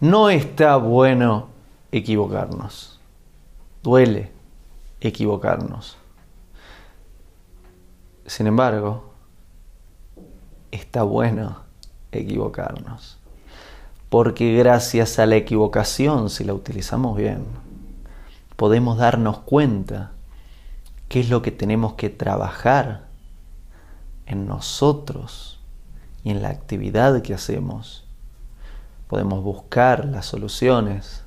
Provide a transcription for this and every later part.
No está bueno equivocarnos. Duele equivocarnos. Sin embargo, está bueno equivocarnos. Porque gracias a la equivocación, si la utilizamos bien, podemos darnos cuenta qué es lo que tenemos que trabajar en nosotros y en la actividad que hacemos. Podemos buscar las soluciones,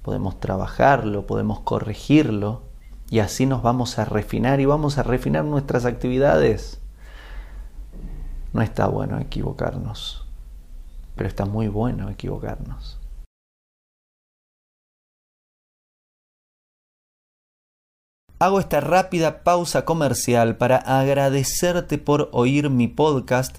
podemos trabajarlo, podemos corregirlo y así nos vamos a refinar y vamos a refinar nuestras actividades. No está bueno equivocarnos, pero está muy bueno equivocarnos. Hago esta rápida pausa comercial para agradecerte por oír mi podcast